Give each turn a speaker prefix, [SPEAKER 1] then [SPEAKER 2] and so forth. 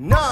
[SPEAKER 1] No.